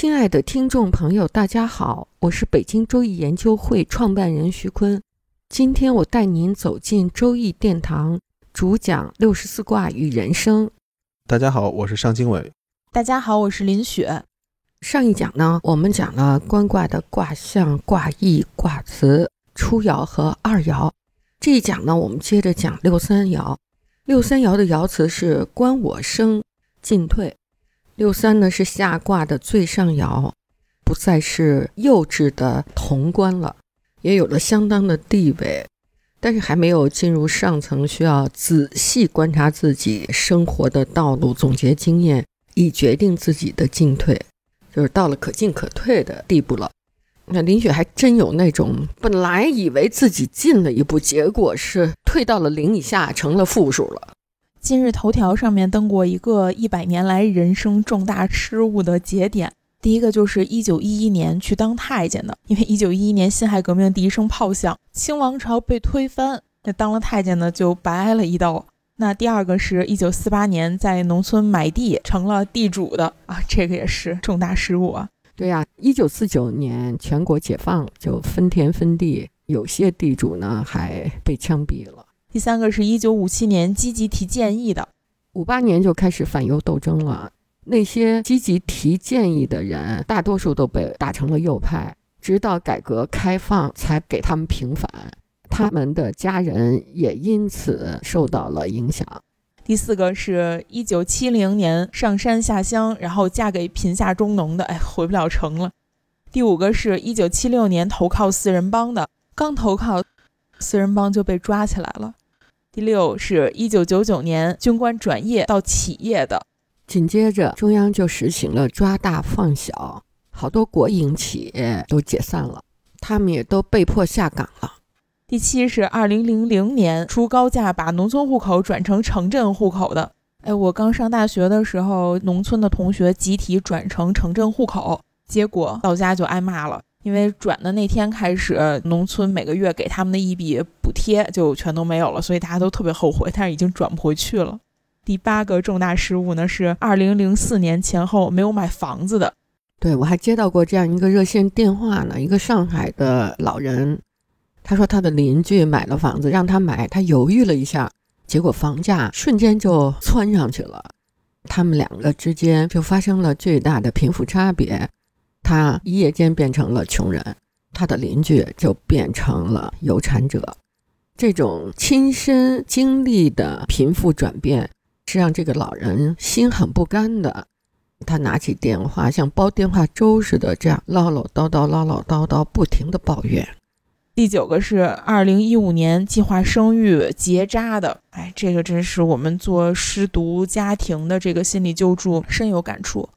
亲爱的听众朋友，大家好，我是北京周易研究会创办人徐坤。今天我带您走进周易殿堂，主讲六十四卦与人生。大家好，我是尚经纬。大家好，我是林雪。上一讲呢，我们讲了观卦的卦象、卦意、卦辞、初爻和二爻。这一讲呢，我们接着讲六三爻。六三爻的爻辞是“观我生，进退”。六三呢是下卦的最上爻，不再是幼稚的童官了，也有了相当的地位，但是还没有进入上层，需要仔细观察自己生活的道路，总结经验，以决定自己的进退。就是到了可进可退的地步了。那林雪还真有那种本来以为自己进了一步，结果是退到了零以下，成了负数了。今日头条上面登过一个一百年来人生重大失误的节点，第一个就是一九一一年去当太监的，因为一九一一年辛亥革命第一声炮响，清王朝被推翻，那当了太监的就白挨了一刀。那第二个是一九四八年在农村买地成了地主的啊，这个也是重大失误啊。对呀，一九四九年全国解放就分田分地，有些地主呢还被枪毙了。第三个是一九五七年积极提建议的，五八年就开始反右斗争了。那些积极提建议的人，大多数都被打成了右派，直到改革开放才给他们平反。他们的家人也因此受到了影响。第四个是一九七零年上山下乡，然后嫁给贫下中农的，哎，回不了城了。第五个是一九七六年投靠四人帮的，刚投靠，四人帮就被抓起来了。第六是一九九九年军官转业到企业的，紧接着中央就实行了抓大放小，好多国营企业都解散了，他们也都被迫下岗了。第七是二零零零年出高价把农村户口转成城镇户口的。哎，我刚上大学的时候，农村的同学集体转成城镇户口，结果到家就挨骂了，因为转的那天开始，农村每个月给他们的一笔补贴就全都没有了，所以大家都特别后悔，但是已经转不回去了。第八个重大失误呢是二零零四年前后没有买房子的。对我还接到过这样一个热线电话呢，一个上海的老人。他说他的邻居买了房子，让他买，他犹豫了一下，结果房价瞬间就窜上去了，他们两个之间就发生了巨大的贫富差别，他一夜间变成了穷人，他的邻居就变成了有产者，这种亲身经历的贫富转变是让这个老人心很不甘的，他拿起电话像煲电话粥似的这样唠唠叨叨唠唠叨叨，不停的抱怨。第九个是二零一五年计划生育结扎的，哎，这个真是我们做失独家庭的这个心理救助深有感触。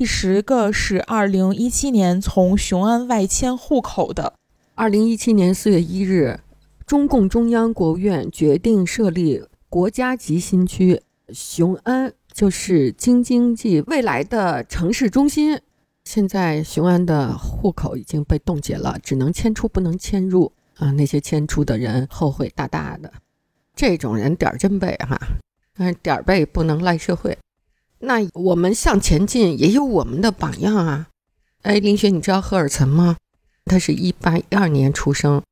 第十个是二零一七年从雄安外迁户口的。二零一七年四月一日，中共中央、国务院决定设立国家级新区，雄安就是京津冀未来的城市中心。现在雄安的户口已经被冻结了，只能迁出不能迁入啊！那些迁出的人后悔大大的，这种人点儿真背哈，但是点儿背不能赖社会。那我们向前进也有我们的榜样啊！哎，林雪，你知道赫尔岑吗？他是一八一二年出生，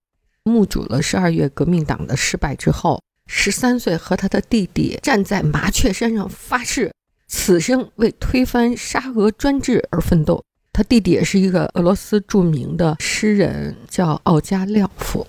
目睹了十二月革命党的失败之后，十三岁和他的弟弟站在麻雀山上发誓，此生为推翻沙俄专制而奋斗。他弟弟也是一个俄罗斯著名的诗人，叫奥加廖夫，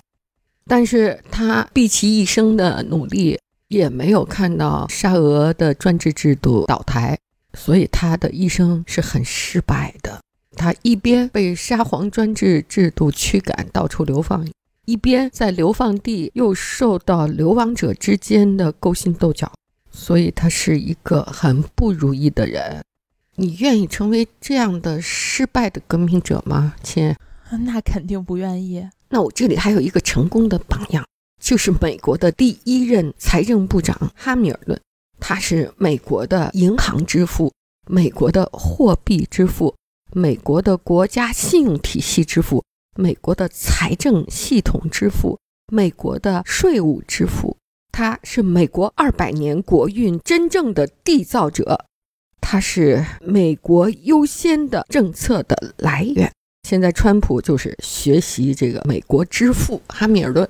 但是他毕其一生的努力，也没有看到沙俄的专制制度倒台，所以他的一生是很失败的。他一边被沙皇专制制度驱赶，到处流放，一边在流放地又受到流亡者之间的勾心斗角，所以他是一个很不如意的人。你愿意成为这样的失败的革命者吗，亲？那肯定不愿意。那我这里还有一个成功的榜样，就是美国的第一任财政部长哈米尔顿，他是美国的银行之父，美国的货币之父，美国的国家信用体系之父，美国的财政系统之父，美国的税务之父。他是美国二百年国运真正的缔造者，他是美国优先的政策的来源。现在川普就是学习这个美国之父哈米尔顿，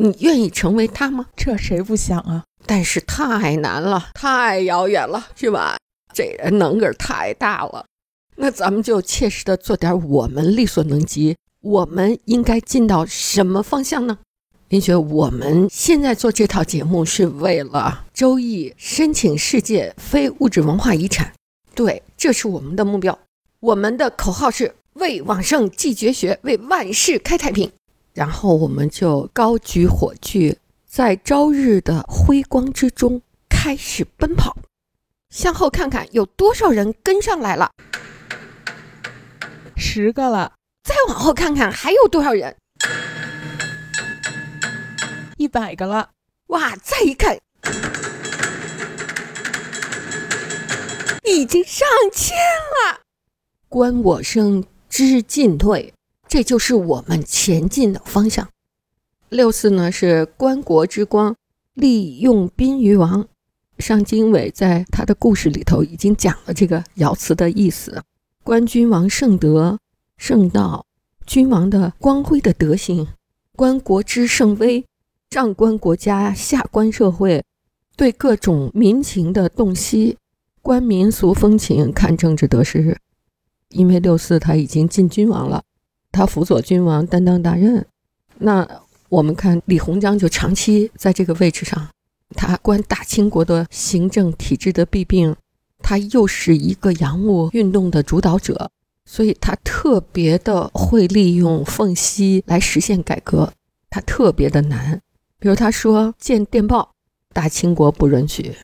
你愿意成为他吗？这谁不想啊？但是太难了，太遥远了，是吧？这人能个太大了。那咱们就切实的做点我们力所能及。我们应该进到什么方向呢？林雪，我们现在做这套节目是为了周易申请世界非物质文化遗产，对，这是我们的目标。我们的口号是。为往圣继绝学，为万世开太平。然后我们就高举火炬，在朝日的辉光之中开始奔跑。向后看看，有多少人跟上来了？十个了。再往后看看，还有多少人？一百个了。哇！再一看，已经上千了。观我生。知进退，这就是我们前进的方向。六四呢是观国之光，利用宾于王。上经纬在他的故事里头已经讲了这个爻辞的意思：观君王圣德圣道，君王的光辉的德行；观国之盛威，上观国家，下观社会，对各种民情的洞悉；观民俗风情，看政治得失。因为六四他已经进君王了，他辅佐君王担当大任。那我们看李鸿章就长期在这个位置上，他观大清国的行政体制的弊病，他又是一个洋务运动的主导者，所以他特别的会利用缝隙来实现改革，他特别的难。比如他说建电报，大清国不允许，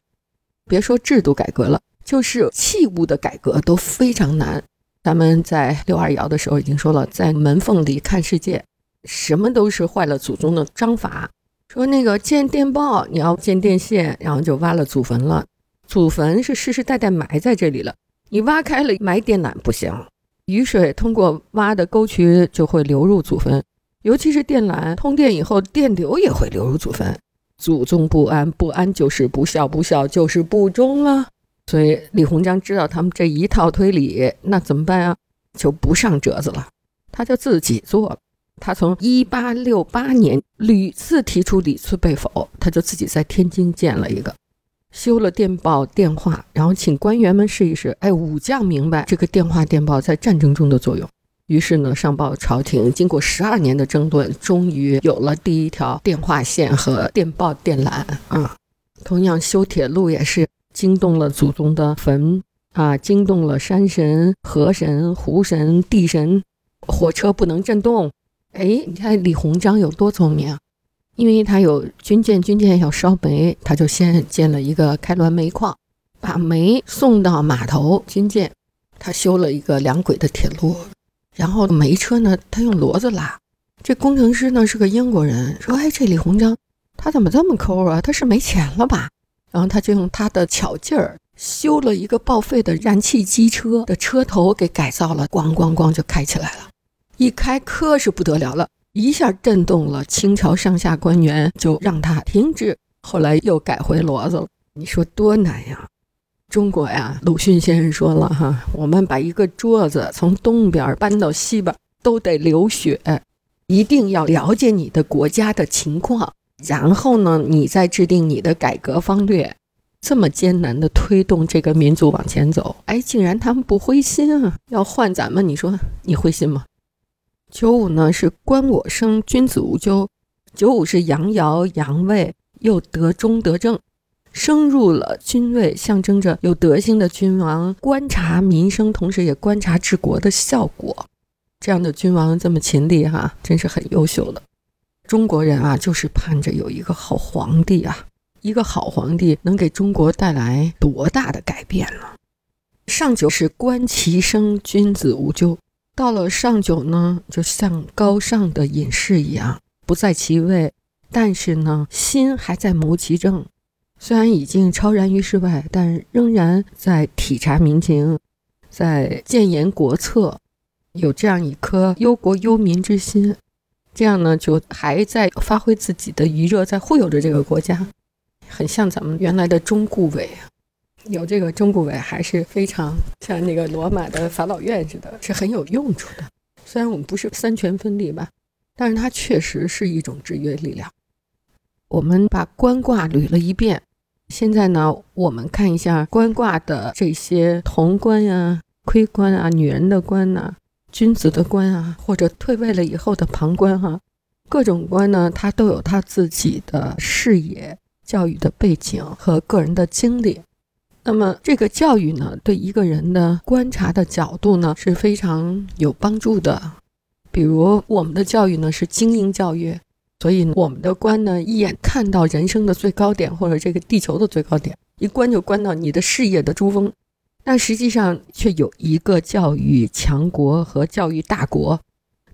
别说制度改革了，就是器物的改革都非常难。咱们在六二爻的时候已经说了，在门缝里看世界，什么都是坏了祖宗的章法。说那个建电报，你要建电线，然后就挖了祖坟了。祖坟是世世代代埋在这里了，你挖开了埋电缆不行，雨水通过挖的沟渠就会流入祖坟，尤其是电缆通电以后，电流也会流入祖坟。祖宗不安，不安就是不孝，不孝就是不忠了。所以李鸿章知道他们这一套推理，那怎么办啊？就不上折子了，他就自己做了。他从一八六八年屡次提出，屡次被否，他就自己在天津建了一个，修了电报电话，然后请官员们试一试。哎，武将明白这个电话电报在战争中的作用，于是呢，上报朝廷。经过十二年的争论，终于有了第一条电话线和电报电缆啊。同样修铁路也是。惊动了祖宗的坟啊！惊动了山神、河神、湖神、地神，火车不能震动。哎，你看李鸿章有多聪明啊！因为他有军舰，军舰要烧煤，他就先建了一个开滦煤矿，把煤送到码头军舰。他修了一个两轨的铁路，然后煤车呢，他用骡子拉。这工程师呢是个英国人，说：“哎，这李鸿章他怎么这么抠啊？他是没钱了吧？”然后他就用他的巧劲儿修了一个报废的燃气机车的车头给改造了，咣咣咣就开起来了。一开可是不得了了，一下震动了清朝上下官员，就让他停止。后来又改回骡子了。你说多难呀！中国呀，鲁迅先生说了哈，我们把一个桌子从东边搬到西边都得流血，一定要了解你的国家的情况。然后呢，你再制定你的改革方略，这么艰难的推动这个民族往前走，哎，竟然他们不灰心啊！要换咱们，你说你灰心吗？九五呢是官我生，君子无咎。九五是阳爻阳位，又得中得正，升入了君位，象征着有德行的君王观察民生，同时也观察治国的效果。这样的君王这么勤力哈，真是很优秀的。中国人啊，就是盼着有一个好皇帝啊！一个好皇帝能给中国带来多大的改变了。上九是观其生，君子无咎。到了上九呢，就像高尚的隐士一样，不在其位，但是呢，心还在谋其政。虽然已经超然于世外，但仍然在体察民情，在建言国策，有这样一颗忧国忧民之心。这样呢，就还在发挥自己的余热，在忽悠着这个国家，很像咱们原来的中顾委。有这个中顾委，还是非常像那个罗马的法老院似的，是很有用处的。虽然我们不是三权分立吧，但是它确实是一种制约力量。我们把官卦捋了一遍，现在呢，我们看一下官卦的这些潼关呀、亏官啊、女人的官呐、君子的官啊，或者退位了以后的旁观哈，各种官呢，他都有他自己的视野、教育的背景和个人的经历。那么这个教育呢，对一个人的观察的角度呢是非常有帮助的。比如我们的教育呢是精英教育，所以我们的观呢一眼看到人生的最高点或者这个地球的最高点，一观就观到你的事业的珠峰。但实际上却有一个教育强国和教育大国，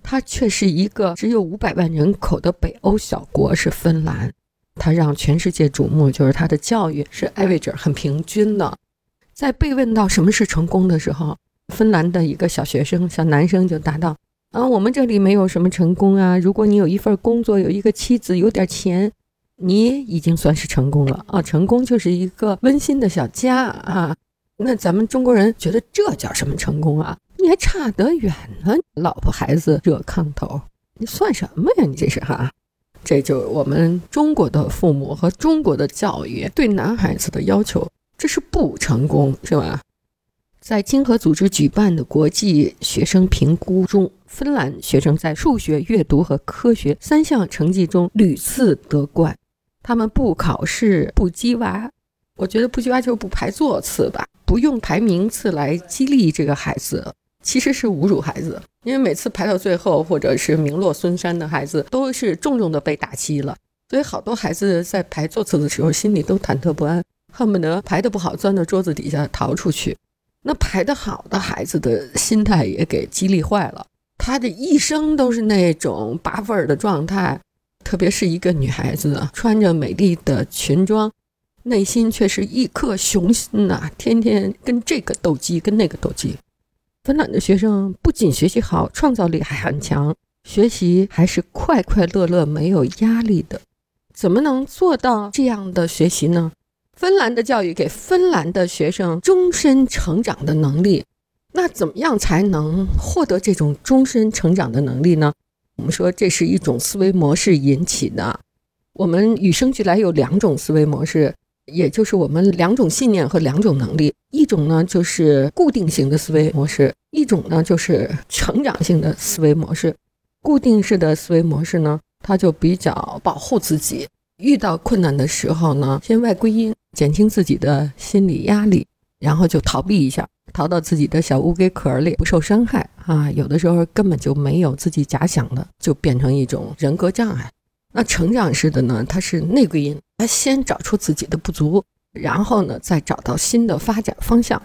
它却是一个只有五百万人口的北欧小国，是芬兰。他让全世界瞩目，就是他的教育是 average 很平均的。在被问到什么是成功的时候，芬兰的一个小学生、小男生就答道：“啊，我们这里没有什么成功啊。如果你有一份工作，有一个妻子，有点钱，你已经算是成功了啊。成功就是一个温馨的小家啊。那咱们中国人觉得这叫什么成功啊？你还差得远呢。老婆孩子热炕头，你算什么呀？你这是哈？”这就是我们中国的父母和中国的教育对男孩子的要求，这是不成功，是吧？在经合组织举办的国际学生评估中，芬兰学生在数学、阅读和科学三项成绩中屡次得冠。他们不考试，不鸡娃，我觉得不鸡娃就是不排座次吧，不用排名次来激励这个孩子。其实是侮辱孩子，因为每次排到最后或者是名落孙山的孩子，都是重重的被打击了。所以好多孩子在排座次的时候，心里都忐忑不安，恨不得排的不好，钻到桌子底下逃出去。那排得好的孩子的心态也给激励坏了，他的一生都是那种拔份儿的状态。特别是一个女孩子，穿着美丽的裙装，内心却是一颗雄心呐，天天跟这个斗鸡，跟那个斗鸡。芬兰的学生不仅学习好，创造力还很强，学习还是快快乐乐、没有压力的。怎么能做到这样的学习呢？芬兰的教育给芬兰的学生终身成长的能力。那怎么样才能获得这种终身成长的能力呢？我们说这是一种思维模式引起的。我们与生俱来有两种思维模式。也就是我们两种信念和两种能力，一种呢就是固定型的思维模式，一种呢就是成长性的思维模式。固定式的思维模式呢，它就比较保护自己，遇到困难的时候呢，先外归因，减轻自己的心理压力，然后就逃避一下，逃到自己的小乌龟壳里，不受伤害啊。有的时候根本就没有自己假想的，就变成一种人格障碍。那成长式的呢？它是内归因，他先找出自己的不足，然后呢，再找到新的发展方向。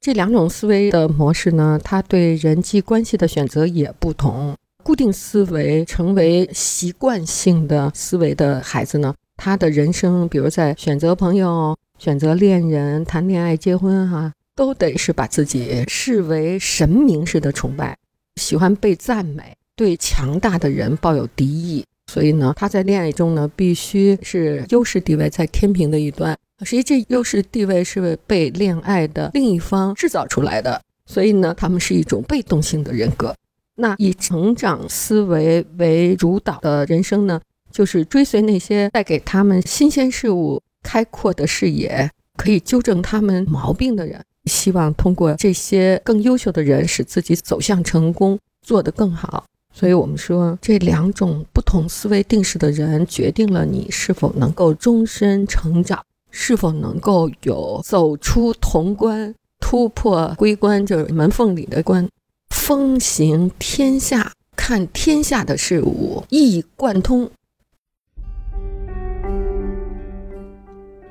这两种思维的模式呢，它对人际关系的选择也不同。固定思维成为习惯性的思维的孩子呢，他的人生，比如在选择朋友、选择恋人、谈恋爱、结婚，哈，都得是把自己视为神明式的崇拜，喜欢被赞美，对强大的人抱有敌意。所以呢，他在恋爱中呢，必须是优势地位在天平的一端。实际这优势地位是被恋爱的另一方制造出来的。所以呢，他们是一种被动性的人格。那以成长思维为主导的人生呢，就是追随那些带给他们新鲜事物、开阔的视野、可以纠正他们毛病的人。希望通过这些更优秀的人，使自己走向成功，做得更好。所以我们说，这两种不同思维定式的人，决定了你是否能够终身成长，是否能够有走出潼关、突破归关，就是门缝里的关，风行天下，看天下的事物，一贯通。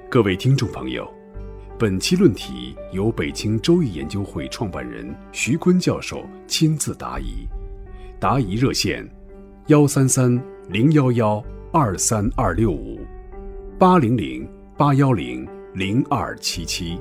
各位听众朋友，本期论题由北京周易研究会创办人徐坤教授亲自答疑，答疑热线：幺三三零幺幺二三二六五八零零八幺零零二七七。